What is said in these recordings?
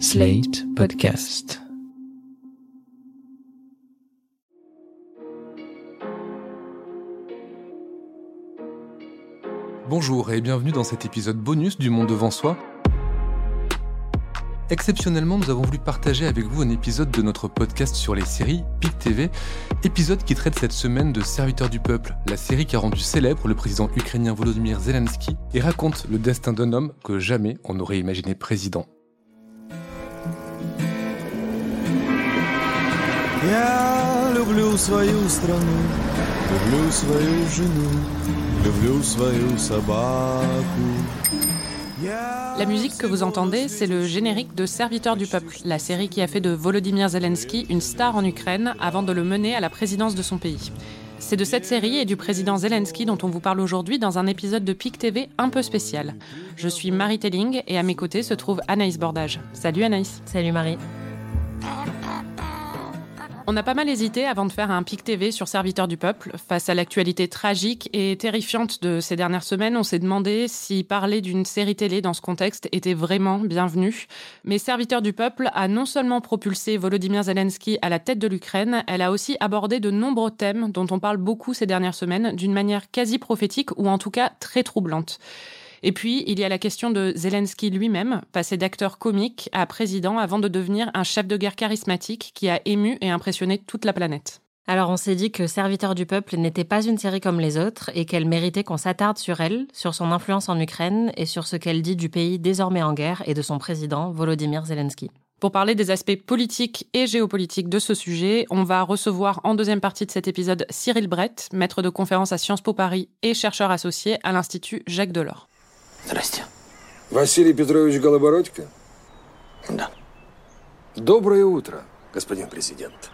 Slate Podcast. Bonjour et bienvenue dans cet épisode bonus du Monde devant soi. Exceptionnellement, nous avons voulu partager avec vous un épisode de notre podcast sur les séries PIC TV, épisode qui traite cette semaine de Serviteurs du peuple, la série qui a rendu célèbre le président ukrainien Volodymyr Zelensky et raconte le destin d'un homme que jamais on n'aurait imaginé président. Я люблю свою страну, люблю свою жену, люблю свою собаку. La musique que vous entendez, c'est le générique de Serviteurs du peuple, la série qui a fait de Volodymyr Zelensky une star en Ukraine avant de le mener à la présidence de son pays. C'est de cette série et du président Zelensky dont on vous parle aujourd'hui dans un épisode de PIC TV un peu spécial. Je suis Marie Telling et à mes côtés se trouve Anaïs Bordage. Salut Anaïs. Salut Marie. On a pas mal hésité avant de faire un pic TV sur Serviteurs du Peuple. Face à l'actualité tragique et terrifiante de ces dernières semaines, on s'est demandé si parler d'une série télé dans ce contexte était vraiment bienvenu. Mais Serviteurs du Peuple a non seulement propulsé Volodymyr Zelensky à la tête de l'Ukraine, elle a aussi abordé de nombreux thèmes dont on parle beaucoup ces dernières semaines d'une manière quasi prophétique ou en tout cas très troublante. Et puis, il y a la question de Zelensky lui-même, passé d'acteur comique à président avant de devenir un chef de guerre charismatique qui a ému et impressionné toute la planète. Alors on s'est dit que Serviteur du peuple n'était pas une série comme les autres et qu'elle méritait qu'on s'attarde sur elle, sur son influence en Ukraine et sur ce qu'elle dit du pays désormais en guerre et de son président Volodymyr Zelensky. Pour parler des aspects politiques et géopolitiques de ce sujet, on va recevoir en deuxième partie de cet épisode Cyril Brett, maître de conférence à Sciences Po Paris et chercheur associé à l'Institut Jacques Delors. Здрасте. Василий Петрович Голобородько? Да. Доброе утро, господин президент.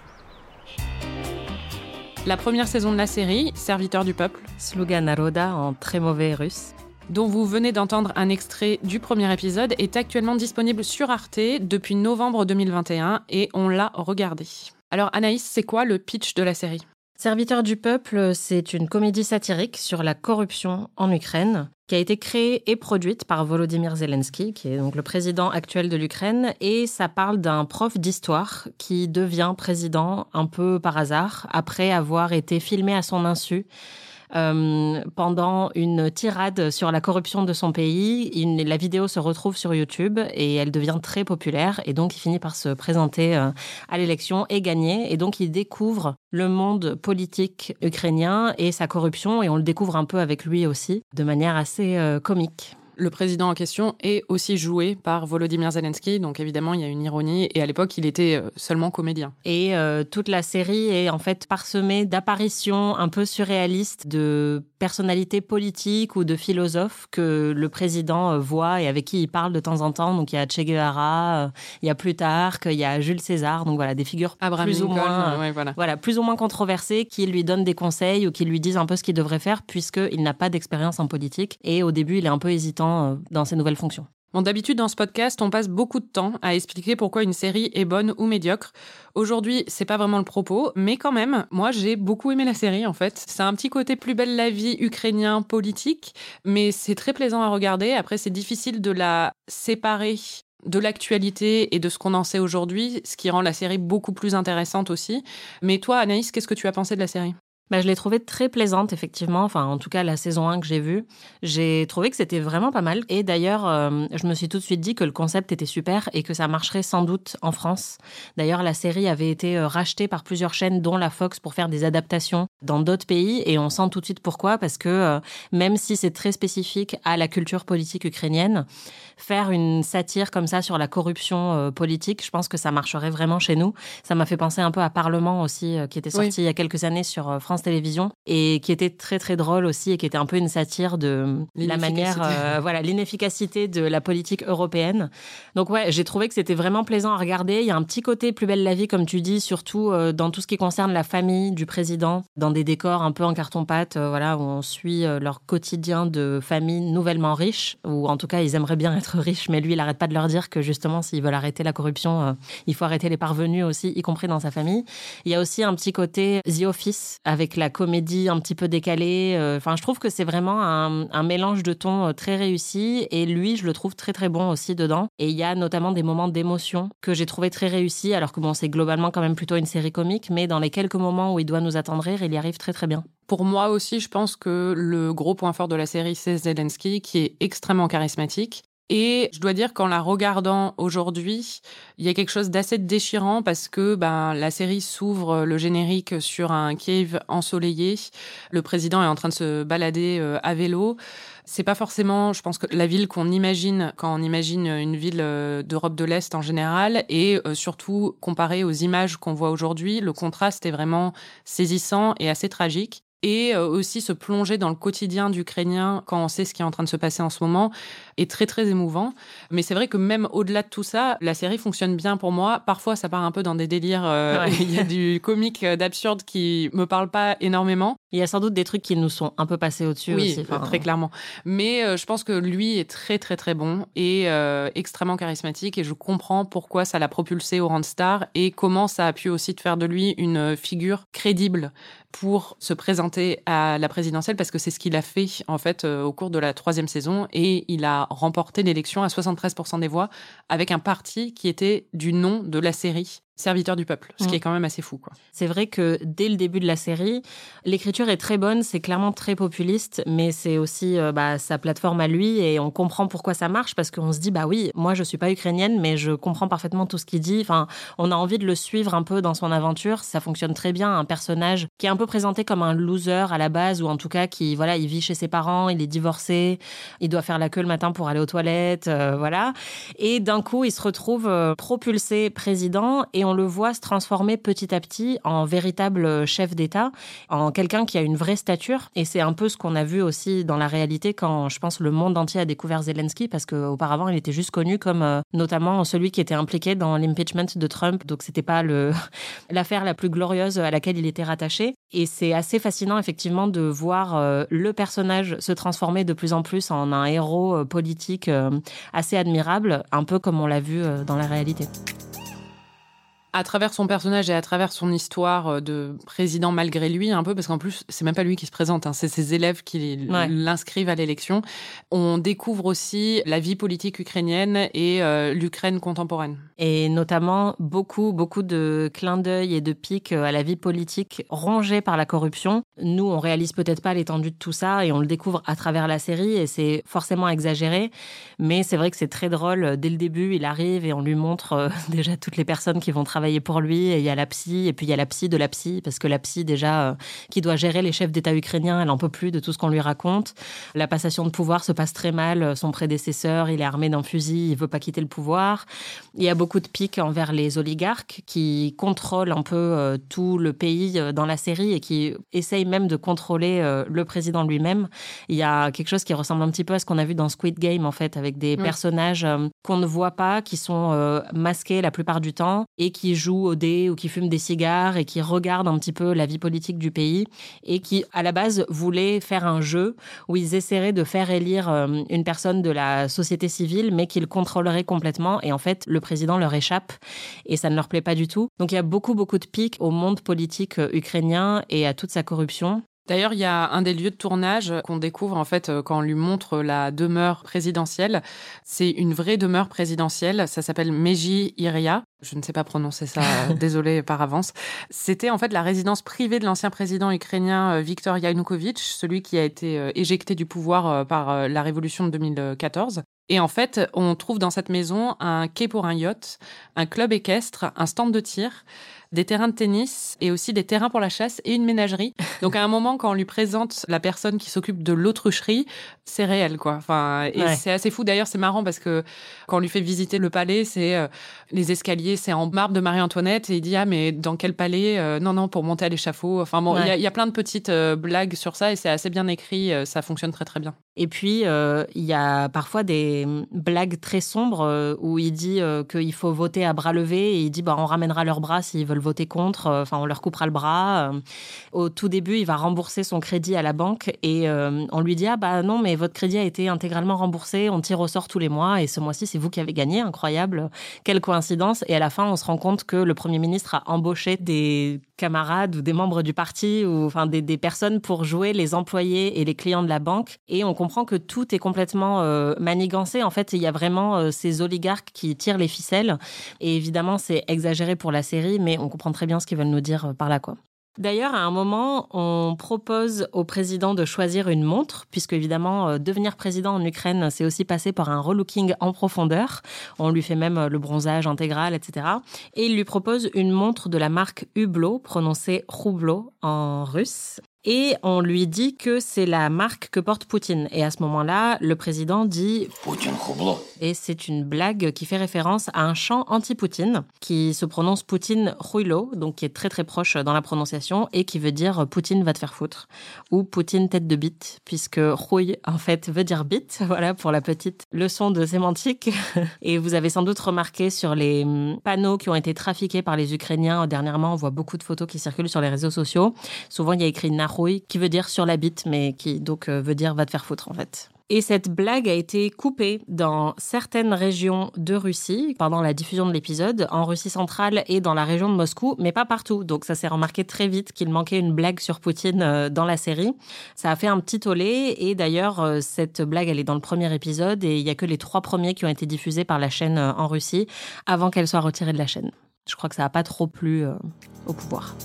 La première saison de la série, Serviteur du peuple, Sluga Naroda en très mauvais russe. dont vous venez d'entendre un extrait du premier épisode, est actuellement disponible sur Arte depuis novembre 2021 et on l'a regardé. Alors Anaïs, c'est quoi le pitch de la série Serviteur du peuple, c'est une comédie satirique sur la corruption en Ukraine qui a été créée et produite par Volodymyr Zelensky, qui est donc le président actuel de l'Ukraine, et ça parle d'un prof d'histoire qui devient président un peu par hasard après avoir été filmé à son insu euh, pendant une tirade sur la corruption de son pays. La vidéo se retrouve sur YouTube et elle devient très populaire et donc il finit par se présenter euh, à l'élection et gagner. Et donc il découvre le monde politique ukrainien et sa corruption et on le découvre un peu avec lui aussi de manière assez euh, comique. Le président en question est aussi joué par Volodymyr Zelensky, donc évidemment il y a une ironie, et à l'époque il était euh, seulement comédien. Et euh, toute la série est en fait parsemée d'apparitions un peu surréalistes de personnalités politiques ou de philosophes que le président euh, voit et avec qui il parle de temps en temps. Donc il y a Che Guevara, il y a Plutarque, il y a Jules César, donc voilà des figures Abraham plus ou moins ouais, voilà. voilà, plus ou moins controversés qui lui donnent des conseils ou qui lui disent un peu ce qu'il devrait faire puisqu'il n'a pas d'expérience en politique et au début il est un peu hésitant euh, dans ses nouvelles fonctions. D'habitude, dans ce podcast, on passe beaucoup de temps à expliquer pourquoi une série est bonne ou médiocre. Aujourd'hui, c'est pas vraiment le propos, mais quand même, moi, j'ai beaucoup aimé la série, en fait. C'est un petit côté plus belle la vie ukrainien politique, mais c'est très plaisant à regarder. Après, c'est difficile de la séparer de l'actualité et de ce qu'on en sait aujourd'hui, ce qui rend la série beaucoup plus intéressante aussi. Mais toi, Anaïs, qu'est-ce que tu as pensé de la série? Bah, je l'ai trouvée très plaisante, effectivement. Enfin, en tout cas, la saison 1 que j'ai vue, j'ai trouvé que c'était vraiment pas mal. Et d'ailleurs, euh, je me suis tout de suite dit que le concept était super et que ça marcherait sans doute en France. D'ailleurs, la série avait été euh, rachetée par plusieurs chaînes, dont la Fox, pour faire des adaptations dans d'autres pays. Et on sent tout de suite pourquoi, parce que euh, même si c'est très spécifique à la culture politique ukrainienne, faire une satire comme ça sur la corruption euh, politique, je pense que ça marcherait vraiment chez nous. Ça m'a fait penser un peu à Parlement aussi, qui était sorti Oui. il y a quelques années sur euh, France Télévisions et qui était très très drôle aussi et qui était un peu une satire de la manière, euh, voilà, l'inefficacité de la politique européenne. Donc ouais, j'ai trouvé que c'était vraiment plaisant à regarder. Il y a un petit côté plus belle la vie, comme tu dis, surtout euh, dans tout ce qui concerne la famille du président, dans des décors un peu en carton-pâte, euh, voilà, où on suit leur quotidien de famille nouvellement riche, ou en tout cas ils aimeraient bien être riches, mais lui il arrête pas de leur dire que justement s'ils veulent arrêter la corruption, il faut arrêter les parvenus aussi, y compris dans sa famille. Il y a aussi un petit côté The Office avec la comédie un petit peu décalée. Euh, Enfin, je trouve que c'est vraiment un, un mélange de tons euh, très réussi. Et lui, je le trouve très très bon aussi dedans. Et il y a notamment des moments d'émotion que j'ai trouvé très réussis, alors que bon, c'est globalement quand même plutôt une série comique, mais dans les quelques moments où il doit nous attendrir, il y arrive très très bien. Pour moi aussi, je pense que le gros point fort de la série, c'est Zelensky, qui est extrêmement charismatique. Et je dois dire qu'en la regardant aujourd'hui, il y a quelque chose d'assez déchirant parce que ben, la série s'ouvre le générique sur un Kiev ensoleillé. Le président est en train de se balader euh, à vélo. C'est pas forcément, je pense que la ville qu'on imagine quand on imagine une ville euh, d'Europe de l'Est en général, et euh, surtout comparé aux images qu'on voit aujourd'hui, le contraste est vraiment saisissant et assez tragique et euh, aussi se plonger dans le quotidien d'Ukrainiens quand on sait ce qui est en train de se passer en ce moment est très très émouvant. Mais c'est vrai que même au-delà de tout ça, la série fonctionne bien pour moi. Parfois, ça part un peu dans des délires. euh, Ouais. Il y a du comique, d'absurde qui me parle pas énormément. Il y a sans doute des trucs qui nous sont un peu passés au-dessus Oui, aussi. Enfin, très clairement. Mais euh, je pense que lui est très très très bon et euh, extrêmement charismatique et je comprends pourquoi ça l'a propulsé au rang de star et comment ça a pu aussi te faire de lui une euh, figure crédible pour se présenter à la présidentielle parce que c'est ce qu'il a fait en fait euh, au cours de la troisième saison et il a remporté l'élection à 73% des voix avec un parti qui était du nom de la série Serviteur du peuple, ce qui Mm. est quand même assez fou quoi. C'est vrai que dès le début de la série, l'écriture est très bonne, c'est clairement très populiste, mais c'est aussi euh, bah, sa plateforme à lui et on comprend pourquoi ça marche parce qu'on se dit bah oui, moi je suis pas ukrainienne, mais je comprends parfaitement tout ce qu'il dit. Enfin, on a envie de le suivre un peu dans son aventure. Ça fonctionne très bien. Un personnage qui est un peu présenté comme un loser à la base ou en tout cas qui voilà, il vit chez ses parents, il est divorcé, il doit faire la queue le matin pour aller aux toilettes, euh, voilà. Et d'un coup, il se retrouve euh, propulsé président et on le voit se transformer petit à petit en véritable chef d'État, en quelqu'un qui a une vraie stature. Et c'est un peu ce qu'on a vu aussi dans la réalité quand, je pense, le monde entier a découvert Zelensky, parce qu'auparavant, il était juste connu comme euh, notamment celui qui était impliqué dans l'impeachment de Trump. Donc, c'était pas l'affaire la plus glorieuse à laquelle il était rattaché. Et c'est assez fascinant, effectivement, de voir euh, le personnage se transformer de plus en plus en un héros euh, politique assez admirable, un peu comme on l'a vu dans la réalité. À travers son personnage et à travers son histoire euh, de président malgré lui, un peu, parce qu'en plus, c'est même pas lui qui se présente, hein, c'est ses élèves qui Ouais. l'inscrivent à l'élection. On découvre aussi la vie politique ukrainienne et euh, l'Ukraine contemporaine. et notamment beaucoup, beaucoup de clins d'œil et de pics à la vie politique rongée par la corruption. Nous, on réalise peut-être pas l'étendue de tout ça et on le découvre à travers la série et c'est forcément exagéré, mais c'est vrai que c'est très drôle. Dès le début, il arrive et on lui montre euh, déjà toutes les personnes qui vont travailler pour lui et il y a la psy et puis il y a la psy de la psy parce que la psy déjà euh, qui doit gérer les chefs d'État ukrainiens, elle en peut plus de tout ce qu'on lui raconte. La passation de pouvoir se passe très mal. Son prédécesseur, il est armé d'un fusil, il veut pas quitter le pouvoir. Il y a beaucoup de piques envers les oligarques qui contrôlent un peu euh, tout le pays euh, dans la série et qui essayent même de contrôler euh, le président lui-même. Il y a quelque chose qui ressemble un petit peu à ce qu'on a vu dans Squid Game, en fait, avec des Oui. personnages euh, qu'on ne voit pas, qui sont euh, masqués la plupart du temps et qui jouent au dé ou qui fument des cigares et qui regardent un petit peu la vie politique du pays et qui, à la base, voulaient faire un jeu où ils essaieraient de faire élire euh, une personne de la société civile, mais qu'ils contrôleraient complètement. Et en fait, le président leur échappe et ça ne leur plaît pas du tout. Donc il y a beaucoup, beaucoup de pics au monde politique euh, ukrainien et à toute sa corruption. D'ailleurs, il y a un des lieux de tournage qu'on découvre en fait euh, quand on lui montre la demeure présidentielle. C'est une vraie demeure présidentielle. Ça s'appelle Meji Iria. Je ne sais pas prononcer ça, euh, désolé par avance. C'était en fait la résidence privée de l'ancien président ukrainien euh, Viktor Yanukovych, celui qui a été éjecté du pouvoir par la révolution de 2014. Et en fait, on trouve dans cette maison un quai pour un yacht, un club équestre, un stand de tir, des terrains de tennis et aussi des terrains pour la chasse et une ménagerie. Donc à un moment, quand on lui présente la personne qui s'occupe de l'autrucherie, c'est réel, quoi. Enfin, et Ouais. c'est assez fou. D'ailleurs, c'est marrant parce que quand on lui fait visiter le palais, c'est euh, les escaliers, c'est en marbre de Marie-Antoinette et il dit ah mais dans quel palais Euh, Non non, pour monter à l'échafaud. Enfin bon, il y a- Ouais. il y, a plein de petites euh, blagues sur ça et c'est assez bien écrit. ça fonctionne très très bien. Et puis, il y a parfois des mm, blagues très sombres où il dit qu'il faut voter à bras levés et il dit bah, on ramènera leurs bras s'ils veulent veulent voter contre, euh, enfin, on leur coupera le bras. Euh. Au tout début, il va rembourser son crédit à la banque et on lui dit Ah, bah non, mais votre crédit a été intégralement remboursé, on tire au sort tous les mois et ce mois-ci, c'est vous qui avez gagné. Incroyable. Quelle coïncidence. Et à la fin, on se rend compte que le Premier ministre a embauché des camarades ou des membres du parti ou enfin des personnes pour jouer les employés et les clients de la banque. Et on comprend que tout est complètement manigancé. En fait, il y a vraiment ces oligarques qui tirent les ficelles. Et évidemment, c'est exagéré pour la série, mais on comprend très bien ce qu'ils veulent nous dire euh, par là, quoi. D'ailleurs, à un moment, on propose au président de choisir une montre, puisque évidemment, euh, devenir président en Ukraine, c'est aussi passer par un relooking en profondeur. On lui fait même euh, le bronzage intégral, etc. Et il lui propose une montre de la marque Hublot, prononcée Roublot en russe. Et on lui dit que c'est la marque que porte Poutine. Et à ce moment-là, le président dit Poutine. Et c'est une blague qui fait référence à un chant anti-Poutine qui se prononce Poutine Rouilo, donc qui est très très proche dans la prononciation et qui veut dire Poutine va te faire foutre ou Poutine tête de bite, puisque rouille en fait veut dire bite. Voilà pour la petite leçon de sémantique. Et vous avez sans doute remarqué sur les panneaux qui ont été trafiqués par les Ukrainiens dernièrement, on voit beaucoup de photos qui circulent sur les réseaux sociaux. Souvent il y a écrit qui veut dire sur la bite, mais qui donc euh, veut dire va te faire foutre en fait. Et cette blague a été coupée dans certaines régions de Russie pendant la diffusion de l'épisode, en Russie centrale et dans la région de Moscou, mais pas partout. Donc ça s'est remarqué très vite qu'il manquait une blague sur Poutine euh, dans la série. Ça a fait un petit tollé et d'ailleurs euh, cette blague elle est dans le premier épisode et il y a que les trois premiers qui ont été diffusés par la chaîne en Russie avant qu'elle soit retirée de la chaîne. Je crois que ça n'a pas trop plu au pouvoir.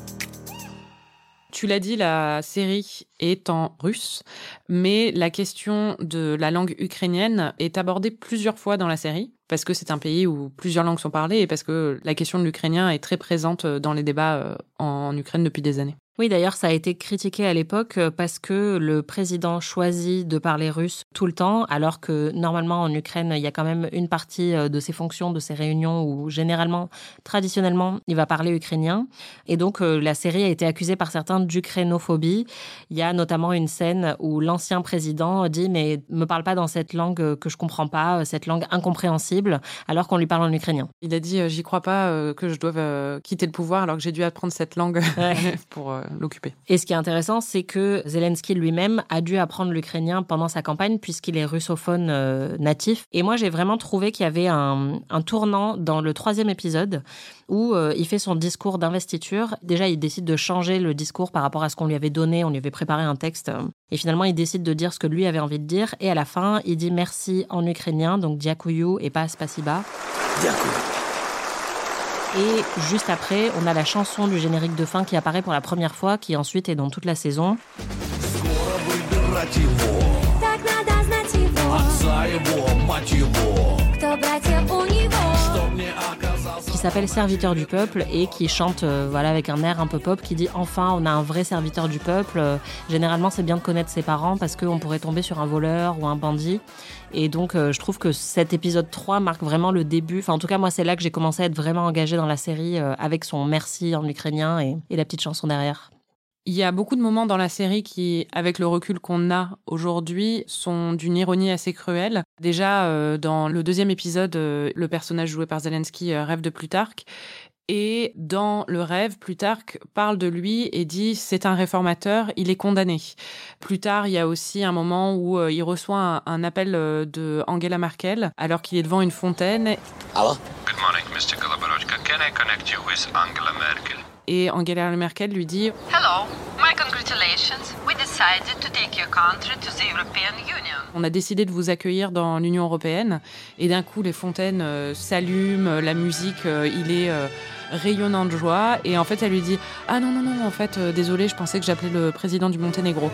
Tu l'as dit, la série est en russe, mais la question de la langue ukrainienne est abordée plusieurs fois dans la série, parce que c'est un pays où plusieurs langues sont parlées et parce que la question de l'ukrainien est très présente dans les débats euh, en Ukraine depuis des années. Oui, d'ailleurs, ça a été critiqué à l'époque euh, parce que le président choisit de parler russe tout le temps, alors que normalement en Ukraine, il y a quand même une partie euh, de ses fonctions, de ses réunions où généralement, traditionnellement, il va parler ukrainien. Et donc, euh, la série a été accusée par certains d'ukrainophobie. Il y a notamment une scène où l'ancien président dit mais me parle pas dans cette langue que je comprends pas, cette langue incompréhensible, alors qu'on lui parle en ukrainien. Il a dit j'y crois pas que je doive quitter le pouvoir alors que j'ai dû apprendre cette langue pour l'occuper. Et ce qui est intéressant, c'est que Zelensky lui-même a dû apprendre l'ukrainien pendant sa campagne puisqu'il est russophone euh, natif. Et moi, j'ai vraiment trouvé qu'il y avait un, tournant dans le troisième épisode où euh, il fait son discours d'investiture. Déjà, il décide de changer le discours par rapport à ce qu'on lui avait donné. On lui avait préparé un texte. Et finalement, il décide de dire ce que lui avait envie de dire. Et à la fin, il dit merci en ukrainien, donc diakuyu et pas spasiba. Diakuyu. Et juste après, on a la chanson du générique de fin qui apparaît pour la première fois, qui ensuite est dans toute la saison. S'appelle Serviteur du peuple et qui chante euh, voilà avec un air un peu pop qui dit enfin on a un vrai serviteur du peuple. Euh, généralement c'est bien de connaître ses parents parce qu'on pourrait tomber sur un voleur ou un bandit. Et donc euh, je trouve que cet épisode 3 marque vraiment le début. Enfin en tout cas moi c'est là que j'ai commencé à être vraiment engagée dans la série avec son merci en ukrainien et la petite chanson derrière. Il y a beaucoup de moments dans la série qui, avec le recul qu'on a aujourd'hui, sont d'une ironie assez cruelle. Déjà, euh, dans le deuxième épisode, euh, le personnage joué par Zelensky euh, rêve de Plutarque. Et dans le rêve, Plutarque parle de lui et dit c'est un réformateur, il est condamné. Plus tard, il y a aussi un moment où il reçoit un, appel de Angela Merkel alors qu'il est devant une fontaine. Alors Good morning, Mr. Can I connect you with Angela Merkel? Et Angela Merkel lui dit Hello, my congratulations. We decided to take your country to the European Union. On a décidé de vous accueillir dans l'Union européenne. Et d'un coup, les fontaines euh, s'allument, la musique, euh, il est euh, rayonnant de joie. Et en fait, elle lui dit Ah non, non, non, en fait, désolé, je pensais que j'appelais le président du Monténégro.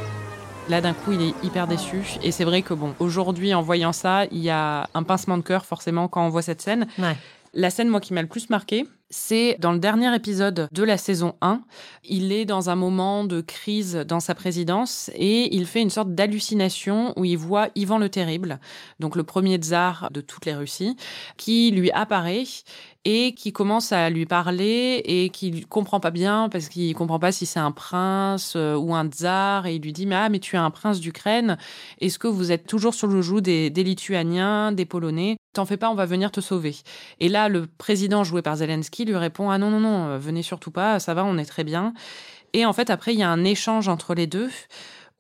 Là, d'un coup, il est hyper déçu. Et c'est vrai que, bon, aujourd'hui, en voyant ça, il y a un pincement de cœur, forcément, quand on voit cette scène. Ouais. La scène, moi, qui m'a le plus marqué, c'est dans le dernier épisode de la saison 1. Il est dans un moment de crise dans sa présidence et il fait une sorte d'hallucination où il voit Ivan le Terrible, donc le premier tsar de toutes les Russies, qui lui apparaît et qui commence à lui parler et qui comprend pas bien parce qu'il comprend pas si c'est un prince euh, ou un tsar et il lui dit mais ah mais tu es un prince d'Ukraine. Est-ce que vous êtes toujours sur le joug des, des Lituaniens des Polonais? T'en fais pas on va venir te sauver. Et là le président joué par Zelensky lui répond ah non non non euh, venez surtout pas ça va on est très bien. Et en fait après il y a un échange entre les deux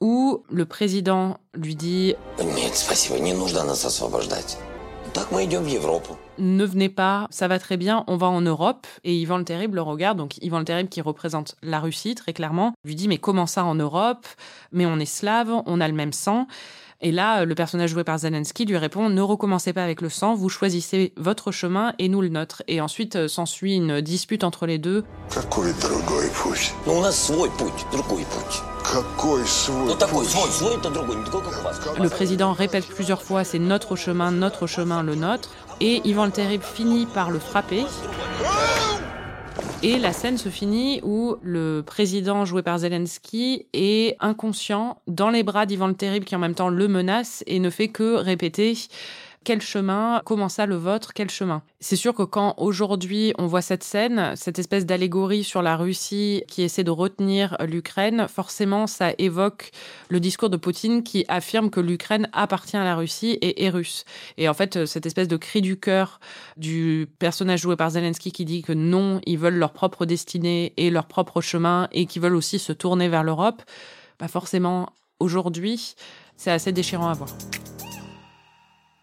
où le président lui dit ne venez pas, ça va très bien, on va en Europe. Et Ivan le Terrible le regarde, donc Ivan le Terrible qui représente la Russie très clairement, lui dit mais comment ça en Europe? Mais on est slave, on a le même sang. Et là, le personnage joué par Zelensky lui répond Ne recommencez pas avec le sang, vous choisissez votre chemin et nous le nôtre. Et ensuite euh, s'ensuit une dispute entre les deux. Le président répète plusieurs fois C'est notre chemin, notre chemin, le nôtre. Et Ivan le Terrible finit par le frapper. Et la scène se finit où le président joué par Zelensky est inconscient dans les bras d'Ivan le Terrible qui en même temps le menace et ne fait que répéter quel chemin, comment ça le vôtre, quel chemin. C'est sûr que quand aujourd'hui on voit cette scène, cette espèce d'allégorie sur la Russie qui essaie de retenir l'Ukraine, forcément ça évoque le discours de Poutine qui affirme que l'Ukraine appartient à la Russie et est russe. Et en fait, cette espèce de cri du cœur du personnage joué par Zelensky qui dit que non, ils veulent leur propre destinée et leur propre chemin et qui veulent aussi se tourner vers l'Europe, bah forcément aujourd'hui, c'est assez déchirant à voir.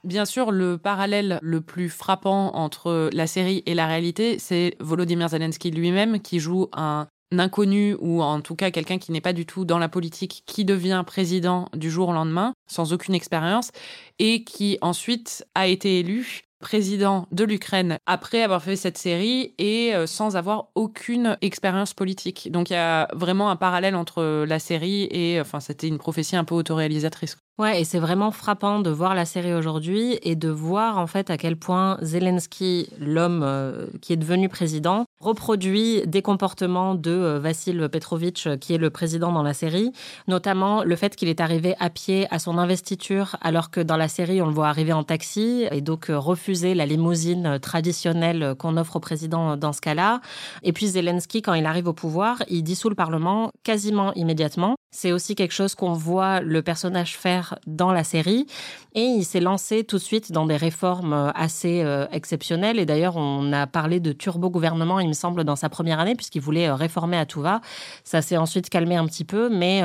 Bien sûr, le parallèle le plus frappant entre la série et la réalité, c'est Volodymyr Zelensky lui-même qui joue un inconnu ou en tout cas quelqu'un qui n'est pas du tout dans la politique, qui devient président du jour au lendemain, sans aucune expérience, et qui ensuite a été élu président de l'Ukraine après avoir fait cette série et euh, sans avoir aucune expérience politique. Donc il y a vraiment un parallèle entre la série et enfin c'était une prophétie un peu autoréalisatrice. Ouais, et c'est vraiment frappant de voir la série aujourd'hui et de voir en fait à quel point Zelensky, l'homme euh, qui est devenu président, reproduit des comportements de euh, Vassil Petrovitch, euh, qui est le président dans la série, notamment le fait qu'il est arrivé à pied à son investiture, alors que dans la série on le voit arriver en taxi et donc refuser la limousine traditionnelle qu'on offre au président dans ce cas-là. Et puis Zelensky, quand il arrive au pouvoir, il dissout le Parlement quasiment immédiatement. C'est aussi quelque chose qu'on voit le personnage faire dans la série. Et il s'est lancé tout de suite dans des réformes euh, assez euh, exceptionnelles. Et d'ailleurs, on a parlé de turbo-gouvernement, il me semble, dans sa première année, puisqu'il voulait euh, réformer à tout va. Ça s'est ensuite calmé un petit peu, mais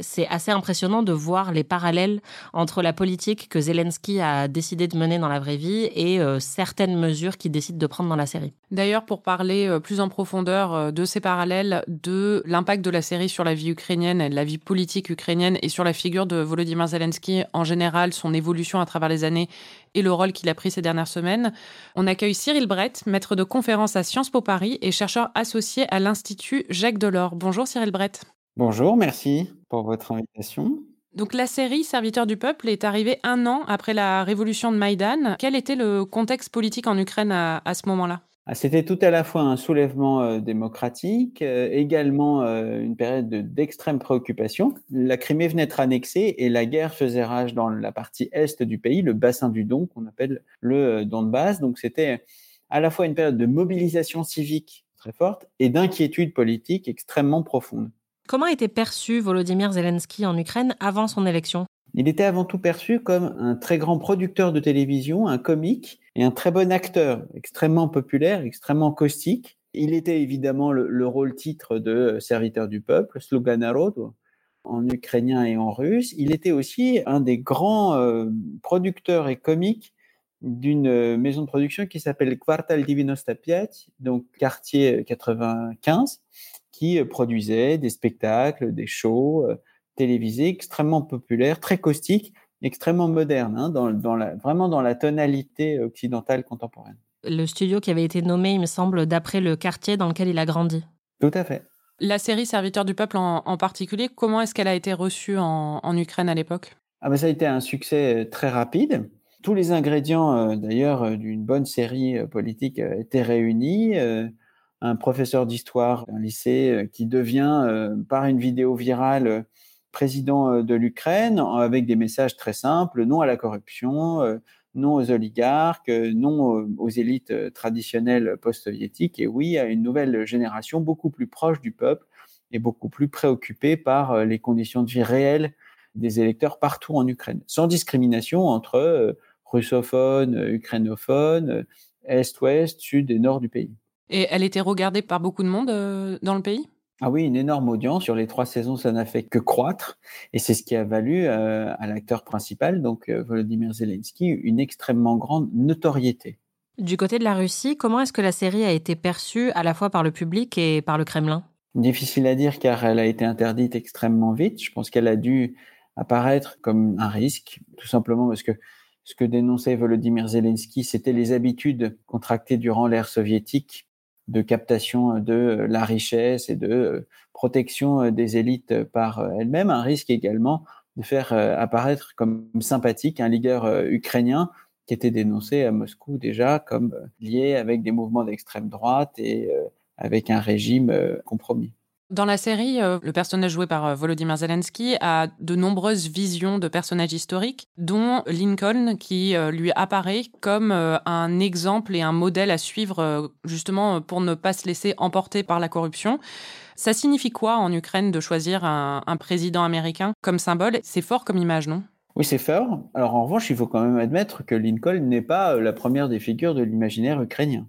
c'est assez impressionnant de voir les parallèles entre la politique que Zelensky a décidé de mener dans la vraie vie et certaines mesures qu'il décide de prendre dans la série. D'ailleurs, pour parler plus en profondeur de ces parallèles, de l'impact de la série sur la vie ukrainienne et la vie politique ukrainienne et sur la figure de Volodymyr Zelensky en général, son évolution à travers les années et le rôle qu'il a pris ces dernières semaines. On accueille Cyril Brett, maître de conférence à Sciences Po Paris et chercheur associé à l'Institut Jacques Delors. Bonjour Cyril Brett. Bonjour, merci pour votre invitation. Donc la série Serviteur du peuple est arrivée un an après la révolution de Maïdan. Quel était le contexte politique en Ukraine à, à ce moment-là? Ah, c'était tout à la fois un soulèvement euh, démocratique, euh, également euh, une période d'extrême préoccupation. La Crimée venait d'être annexée et la guerre faisait rage dans la partie est du pays, le bassin du Don, qu'on appelle le Donbass. Donc c'était à la fois une période de mobilisation civique très forte et d'inquiétude politique extrêmement profonde. Comment était perçu Volodymyr Zelensky en Ukraine avant son élection? Il était avant tout perçu comme un très grand producteur de télévision, un comique et un très bon acteur, extrêmement populaire, extrêmement caustique. Il était évidemment le, rôle titre de serviteur du peuple, slogan en ukrainien et en russe. Il était aussi un des grands euh, producteurs et comiques d'une euh, maison de production qui s'appelle Kvartal 95, donc quartier 95, qui euh, produisait des spectacles, des shows, télévisé extrêmement populaire, très caustique, extrêmement moderne, hein, dans, la, vraiment dans la tonalité occidentale contemporaine. Le studio qui avait été nommé, il me semble, d'après le quartier dans lequel il a grandi. Tout à fait. La série Serviteur du peuple en, particulier, comment est-ce qu'elle a été reçue en, Ukraine à l'époque? Ah ben Ça a été un succès euh, très rapide. Tous les ingrédients, euh, d'ailleurs, euh, d'une bonne série politique étaient réunis un professeur d'histoire d'un lycée qui devient, par une vidéo virale, président euh, de l'Ukraine avec des messages très simples, non à la corruption, euh, non aux oligarques, non aux élites traditionnelles post-soviétiques, et oui à une nouvelle génération beaucoup plus proche du peuple et beaucoup plus préoccupée par les conditions de vie réelles des électeurs partout en Ukraine, sans discrimination entre russophones, ukrainophones, est-ouest, sud et nord du pays. Et elle était regardée par beaucoup de monde dans le pays? Ah oui, une énorme audience. Sur les trois saisons, ça n'a fait que croître. Et c'est ce qui a valu euh, à l'acteur principal, donc euh, Volodymyr Zelensky, une extrêmement grande notoriété. Du côté de la Russie, comment est-ce que la série a été perçue à la fois par le public et par le Kremlin? Difficile à dire car elle a été interdite extrêmement vite. Je pense qu'elle a dû apparaître comme un risque, tout simplement parce que ce que dénonçait Volodymyr Zelensky, c'était les habitudes contractées durant l'ère soviétique de captation de la richesse et de euh, protection des élites par elles-mêmes, un risque également de faire euh, apparaître comme sympathique un leader euh, ukrainien qui était dénoncé à Moscou déjà comme lié avec des mouvements d'extrême droite et avec un régime compromis. Dans la série, euh, le personnage joué par euh, Volodymyr Zelensky a de nombreuses visions de personnages historiques, dont Lincoln, qui euh, lui apparaît comme un exemple et un modèle à suivre, justement pour ne pas se laisser emporter par la corruption. Ça signifie quoi en Ukraine de choisir un, un président américain comme symbole? C'est fort comme image, non? Oui, c'est fort. Alors en revanche, il faut quand même admettre que Lincoln n'est pas la première des figures de l'imaginaire ukrainien.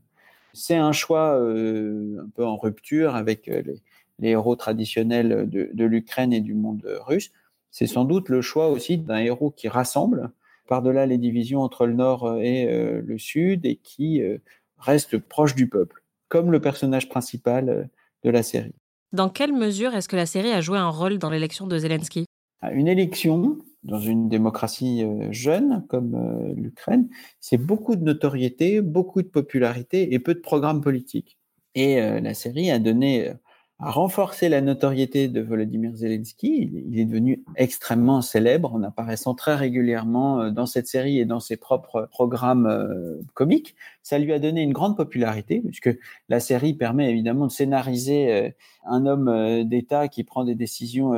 C'est un choix un peu en rupture avec les, les héros traditionnels de, l'Ukraine et du monde russe. C'est sans doute le choix aussi d'un héros qui rassemble par-delà les divisions entre le Nord et euh, le Sud et qui euh, reste proche du peuple, comme le personnage principal euh, de la série. Dans quelle mesure est-ce que la série a joué un rôle dans l'élection de Zelensky? Une élection dans une démocratie jeune comme l'Ukraine, c'est beaucoup de notoriété, beaucoup de popularité et peu de programmes politiques. Et la série a donné a renforcé la notoriété de Volodymyr Zelensky. Il est devenu extrêmement célèbre en apparaissant très régulièrement euh, dans cette série et dans ses propres programmes euh, comiques. Ça lui a donné une grande popularité puisque la série permet évidemment de scénariser euh, un homme d'État qui prend des décisions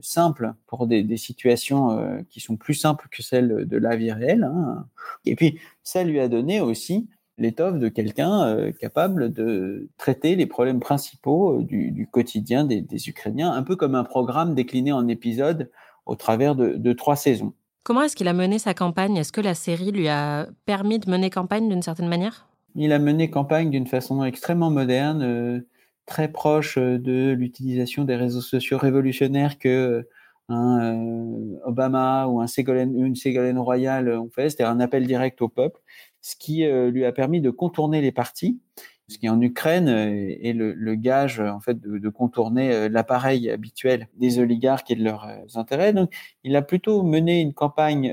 simples pour des, situations qui sont plus simples que celles de la vie réelle. Hein. Et puis, ça lui a donné aussi l'étoffe de quelqu'un euh, capable de traiter les problèmes principaux euh, du, quotidien des, Ukrainiens, un peu comme un programme décliné en épisodes au travers de, trois saisons. Comment est-ce qu'il a mené sa campagne? Est-ce que la série lui a permis de mener campagne d'une certaine manière? Il a mené campagne d'une façon extrêmement moderne, euh, très proche de l'utilisation des réseaux sociaux révolutionnaires que un Obama ou un Ségolène, une Ségolène Royal ont fait, c'est-à-dire un appel direct au peuple ce qui euh, lui a permis de contourner les partis, ce qui en Ukraine euh, est le, gage en fait de, contourner euh, l'appareil habituel des oligarques et de leurs intérêts. Donc, il a plutôt mené une campagne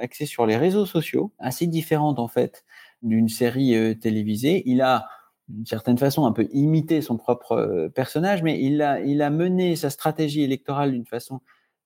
axée sur les réseaux sociaux, assez différente en fait d'une série télévisée. Il a d'une certaine façon un peu imité son propre personnage, mais il a, il a mené sa stratégie électorale d'une façon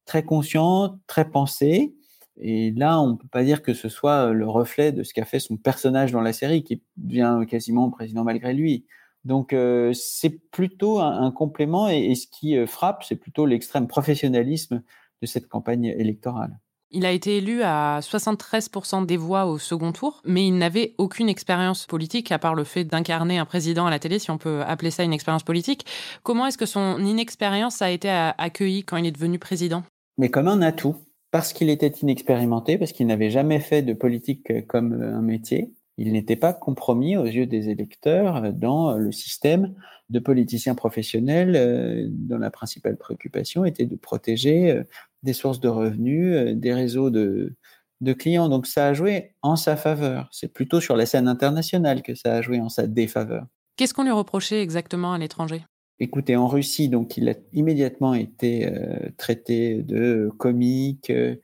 très consciente, très pensée, et là, on ne peut pas dire que ce soit le reflet de ce qu'a fait son personnage dans la série, qui devient quasiment président malgré lui. Donc, euh, c'est plutôt un, complément, et, ce qui euh, frappe, c'est plutôt l'extrême professionnalisme de cette campagne électorale. Il a été élu à 73% des voix au second tour, mais il n'avait aucune expérience politique, à part le fait d'incarner un président à la télé, si on peut appeler ça une expérience politique. Comment est-ce que son inexpérience a été accueillie quand il est devenu président? Mais comme un atout parce qu'il était inexpérimenté, parce qu'il n'avait jamais fait de politique euh, comme euh, un métier, il n'était pas compromis aux yeux des électeurs euh, dans le système de politiciens professionnels dont la principale préoccupation était de protéger des sources de revenus, des réseaux de, de clients. Donc ça a joué en sa faveur. C'est plutôt sur la scène internationale que ça a joué en sa défaveur. Qu'est-ce qu'on lui reprochait exactement à l'étranger? Écoutez, en Russie, donc il a immédiatement été euh, traité de comique, euh,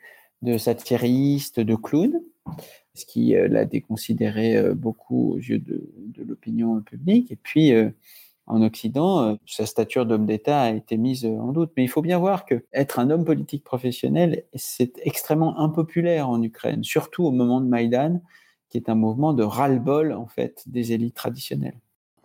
de satiriste, de clown, ce qui euh, l'a déconsidéré beaucoup aux yeux de, l'opinion publique. Et puis, en Occident, sa stature d'homme d'État a été mise en doute. Mais il faut bien voir que être un homme politique professionnel, c'est extrêmement impopulaire en Ukraine, surtout au moment de Maïdan, qui est un mouvement de ras-le-bol en fait des élites traditionnelles.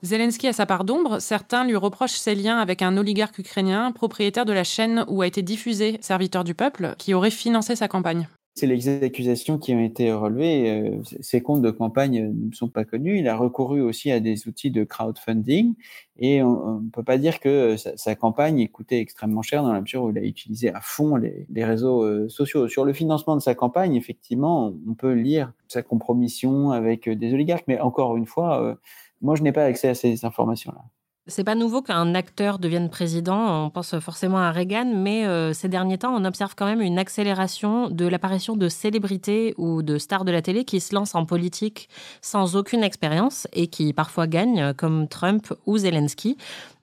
Zelensky a sa part d'ombre. Certains lui reprochent ses liens avec un oligarque ukrainien, propriétaire de la chaîne où a été diffusé Serviteur du peuple, qui aurait financé sa campagne. C'est les accusations qui ont été relevées. Ses comptes de campagne ne sont pas connus. Il a recouru aussi à des outils de crowdfunding et on ne peut pas dire que sa, campagne coûtait extrêmement cher dans la mesure où il a utilisé à fond les, les réseaux sociaux. Sur le financement de sa campagne, effectivement, on peut lire sa compromission avec des oligarques, mais encore une fois, moi, je n'ai pas accès à ces informations-là. C'est pas nouveau qu'un acteur devienne président. On pense forcément à Reagan, mais euh, ces derniers temps, on observe quand même une accélération de l'apparition de célébrités ou de stars de la télé qui se lancent en politique sans aucune expérience et qui parfois gagnent, comme Trump ou Zelensky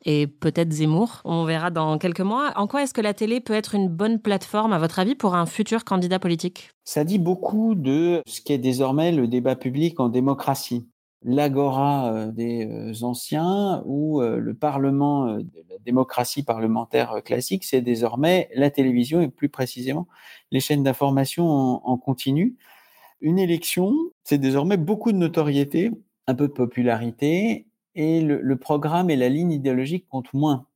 et peut-être Zemmour. On verra dans quelques mois. En quoi est-ce que la télé peut être une bonne plateforme, à votre avis, pour un futur candidat politique? Ça dit beaucoup de ce qui est désormais le débat public en démocratie l'agora euh, des euh, anciens ou euh, le Parlement la démocratie parlementaire classique, c'est désormais la télévision et plus précisément les chaînes d'information en, continu. Une élection, c'est désormais beaucoup de notoriété, un peu de popularité et le, programme et la ligne idéologique comptent moins.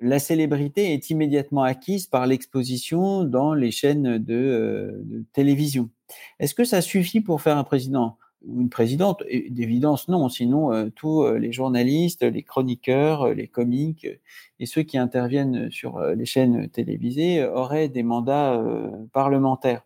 La célébrité est immédiatement acquise par l'exposition dans les chaînes de télévision. Est-ce que ça suffit pour faire un président? Ou une présidente D'évidence, non. Sinon, euh, tous euh, les journalistes, les chroniqueurs, euh, les comiques et ceux qui interviennent sur les chaînes télévisées auraient des mandats parlementaires.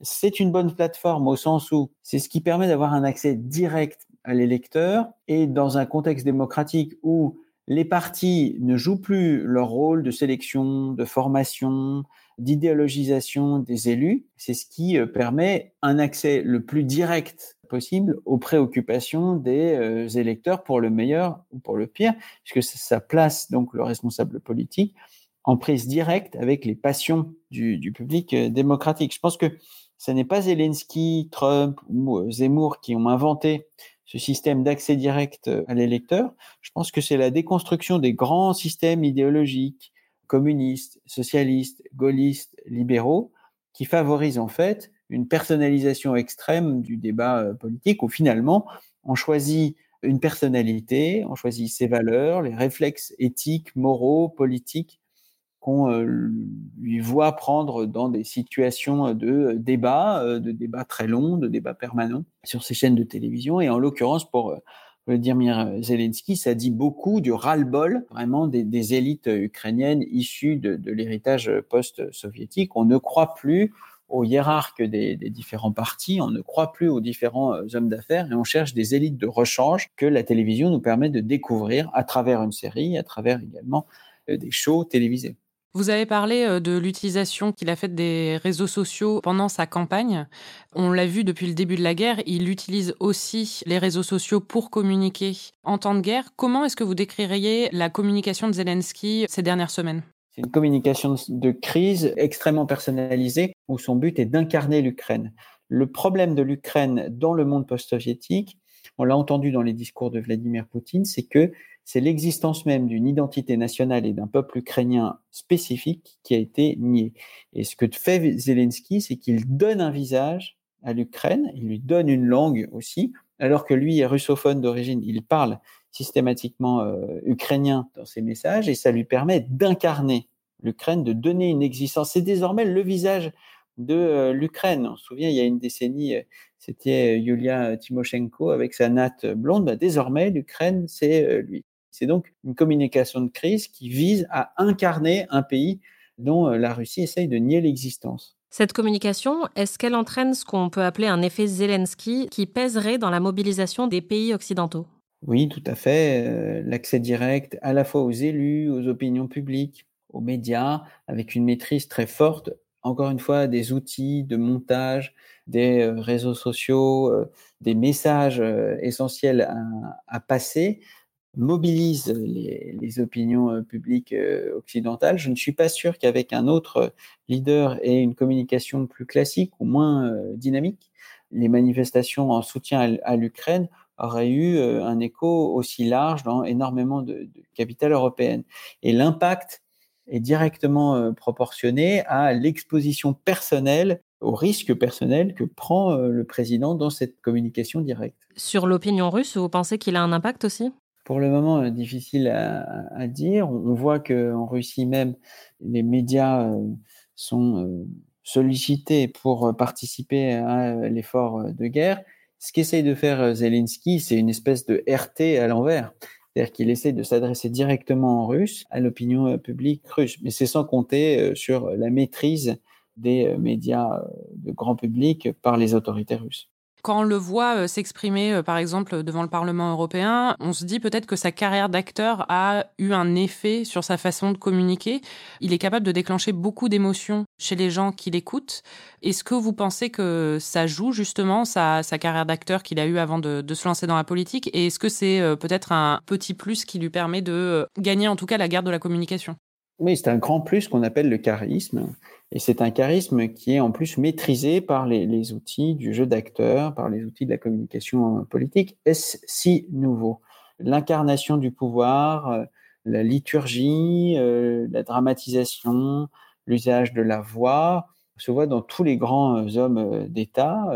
C'est une bonne plateforme au sens où c'est ce qui permet d'avoir un accès direct à l'électeur et dans un contexte démocratique où les partis ne jouent plus leur rôle de sélection, de formation, d'idéologisation des élus. C'est ce qui permet un accès le plus direct possible aux préoccupations des euh, électeurs pour le meilleur ou pour le pire, puisque ça, place donc le responsable politique en prise directe avec les passions du, public euh, démocratique. Je pense que ce n'est pas Zelensky, Trump ou euh, Zemmour qui ont inventé ce système d'accès direct à l'électeur. Je pense que c'est la déconstruction des grands systèmes idéologiques, communistes, socialistes, gaullistes, libéraux, qui favorisent en fait une personnalisation extrême du débat euh, politique où finalement on choisit une personnalité, on choisit ses valeurs, les réflexes éthiques, moraux, politiques qu'on euh, lui voit prendre dans des situations de débat, euh, de débat très longs, de débat permanents sur ces chaînes de télévision. Et en l'occurrence, pour Vladimir Zelensky, ça dit beaucoup du ras-le-bol vraiment des, élites ukrainiennes issues de l'héritage post-soviétique. On ne croit plus aux hiérarques des, différents partis, on ne croit plus aux différents euh, hommes d'affaires et on cherche des élites de rechange que la télévision nous permet de découvrir à travers une série, à travers également euh, des shows télévisés. Vous avez parlé euh, de l'utilisation qu'il a faite des réseaux sociaux pendant sa campagne. On l'a vu depuis le début de la guerre, il utilise aussi les réseaux sociaux pour communiquer en temps de guerre. Comment est-ce que vous décririez la communication de Zelensky ces dernières semaines? C'est une communication de crise extrêmement personnalisée où son but est d'incarner l'Ukraine. Le problème de l'Ukraine dans le monde post-soviétique, on l'a entendu dans les discours de Vladimir Poutine, c'est que c'est l'existence même d'une identité nationale et d'un peuple ukrainien spécifique qui a été niée. Et ce que fait Zelensky, c'est qu'il donne un visage à l'Ukraine, il lui donne une langue aussi, alors que lui est russophone d'origine, il parle systématiquement euh, ukrainien dans ses messages et ça lui permet d'incarner l'Ukraine, de donner une existence. C'est désormais le visage de euh, l'Ukraine. On se souvient, il y a une décennie, euh, c'était Yulia Tymoshenko avec sa natte blonde. Bah, désormais, l'Ukraine, c'est lui. C'est donc une communication de crise qui vise à incarner un pays dont la Russie essaye de nier l'existence. Cette communication, est-ce qu'elle entraîne ce qu'on peut appeler un effet Zelensky qui pèserait dans la mobilisation des pays occidentaux? Oui, tout à fait. Euh, l'accès direct à la fois aux élus, aux opinions publiques, aux médias, avec une maîtrise très forte, encore une fois, des outils de montage, des euh, réseaux sociaux, euh, des messages essentiels à, passer, mobilise les, opinions publiques occidentales. Je ne suis pas sûr qu'avec un autre leader et une communication plus classique ou moins dynamique, les manifestations en soutien à l'Ukraine aurait eu euh, un écho aussi large dans énormément de, de capitales européennes. Et l'impact est directement euh, proportionné à l'exposition personnelle, au risque personnel que prend euh, le président dans cette communication directe. Sur l'opinion russe, vous pensez qu'il a un impact aussi? Pour le moment, difficile à, à dire. On voit qu'en Russie même, les médias sont sollicités pour participer à l'effort de guerre, ce qu'essaye de faire Zelensky, c'est une espèce de RT à l'envers. C'est-à-dire qu'il essaie de s'adresser directement en russe à l'opinion publique russe. Mais c'est sans compter sur la maîtrise des médias de grand public par les autorités russes. Quand on le voit euh, s'exprimer, euh, par exemple, devant le Parlement européen, on se dit peut-être que sa carrière d'acteur a eu un effet sur sa façon de communiquer. Il est capable de déclencher beaucoup d'émotions chez les gens qui l'écoutent. Est-ce que vous pensez que ça joue justement sa, carrière d'acteur qu'il a eu avant de, de, se lancer dans la politique? Et est-ce que c'est euh, peut-être un petit plus qui lui permet de gagner en tout cas la guerre de la communication? Oui, c'est un grand plus qu'on appelle le charisme. Et c'est un charisme qui est en plus maîtrisé par les, outils du jeu d'acteur, par les outils de la communication politique. Est-ce si nouveau? L'incarnation du pouvoir, euh, la liturgie, euh, la dramatisation, l'usage de la voix, se voit dans tous les grands euh, hommes d'État.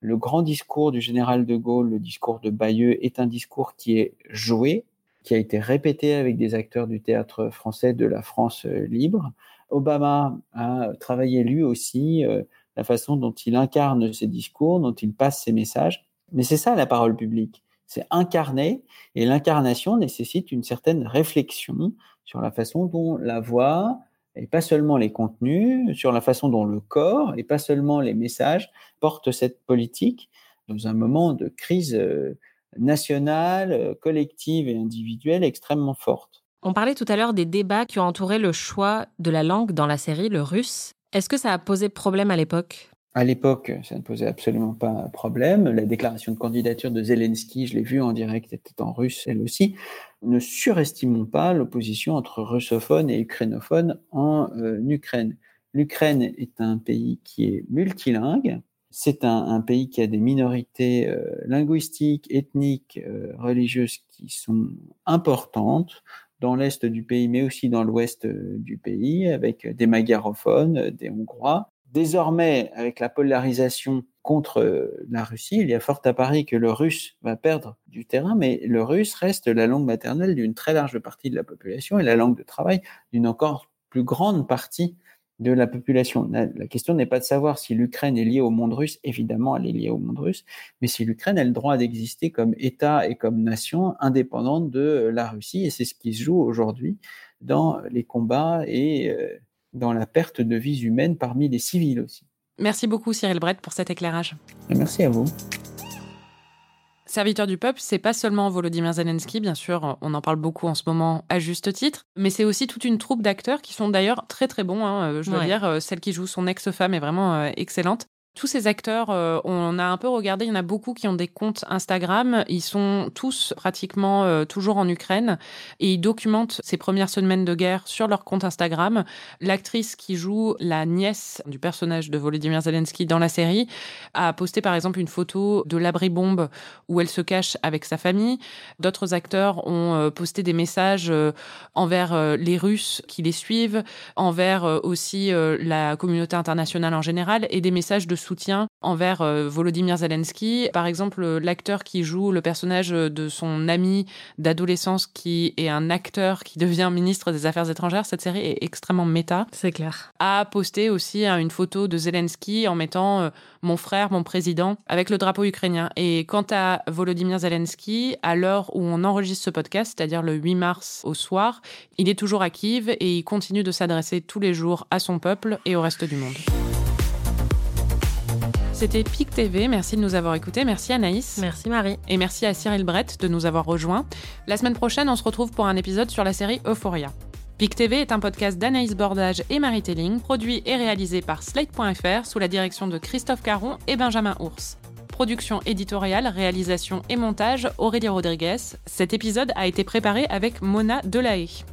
Le grand discours du général de Gaulle, le discours de Bayeux, est un discours qui est joué, qui a été répété avec des acteurs du théâtre français de la France euh, libre. Obama a travaillé lui aussi euh, la façon dont il incarne ses discours, dont il passe ses messages. Mais c'est ça la parole publique, c'est incarner, et l'incarnation nécessite une certaine réflexion sur la façon dont la voix, et pas seulement les contenus, sur la façon dont le corps, et pas seulement les messages, portent cette politique dans un moment de crise euh, nationale, euh, collective et individuelle extrêmement forte. On parlait tout à l'heure des débats qui ont entouré le choix de la langue dans la série, le russe. Est-ce que ça a posé problème à l'époque? À l'époque, ça ne posait absolument pas problème. La déclaration de candidature de Zelensky, je l'ai vue en direct, était en russe elle aussi. Ne surestimons pas l'opposition entre russophones et ukrainophones en euh, Ukraine. L'Ukraine est un pays qui est multilingue, c'est un, pays qui a des minorités euh, linguistiques, ethniques, euh, religieuses qui sont importantes dans l'est du pays, mais aussi dans l'ouest euh, du pays, avec des magarophones, des Hongrois. Désormais, avec la polarisation contre la Russie, il y a fort à parier que le russe va perdre du terrain, mais le russe reste la langue maternelle d'une très large partie de la population et la langue de travail d'une encore plus grande partie de la population. La, question n'est pas de savoir si l'Ukraine est liée au monde russe, évidemment elle est liée au monde russe, mais si l'Ukraine a le droit d'exister comme État et comme nation indépendante de la Russie, et c'est ce qui se joue aujourd'hui dans les combats et euh, dans la perte de vies humaines parmi les civils aussi. Merci beaucoup Cyril Brett pour cet éclairage. Merci à vous. Serviteur du peuple, c'est pas seulement Volodymyr Zelensky, bien sûr, on en parle beaucoup en ce moment à juste titre, mais c'est aussi toute une troupe d'acteurs qui sont d'ailleurs très très bons. Hein, euh, je dois dire, euh, celle qui joue son ex-femme est vraiment euh, excellente tous ces acteurs, euh, on a un peu regardé, il y en a beaucoup qui ont des comptes Instagram. Ils sont tous pratiquement euh, toujours en Ukraine et ils documentent ces premières semaines de guerre sur leur compte Instagram. L'actrice qui joue la nièce du personnage de Volodymyr Zelensky dans la série a posté par exemple une photo de l'abri-bombe où elle se cache avec sa famille. D'autres acteurs ont euh, posté des messages envers les Russes qui les suivent, envers aussi la communauté internationale en général et des messages de soutien envers euh, Volodymyr Zelensky. Par exemple, l'acteur qui joue le personnage de son ami d'adolescence qui est un acteur qui devient ministre des Affaires étrangères, cette série est extrêmement méta. C'est clair. A posté aussi hein, une photo de Zelensky en mettant euh, mon frère, mon président, avec le drapeau ukrainien. Et quant à Volodymyr Zelensky, à l'heure où on enregistre ce podcast, c'est-à-dire le 8 mars au soir, il est toujours à Kiev et il continue de s'adresser tous les jours à son peuple et au reste du monde. C'était PIC TV. Merci de nous avoir écoutés. Merci Anaïs. Merci Marie. Et merci à Cyril Brett de nous avoir rejoints. La semaine prochaine, on se retrouve pour un épisode sur la série Euphoria. PIC TV est un podcast d'Anaïs Bordage et Marie Telling, produit et réalisé par Slate.fr sous la direction de Christophe Caron et Benjamin Ours. Production éditoriale, réalisation et montage, Aurélie Rodriguez. Cet épisode a été préparé avec Mona Delahaye.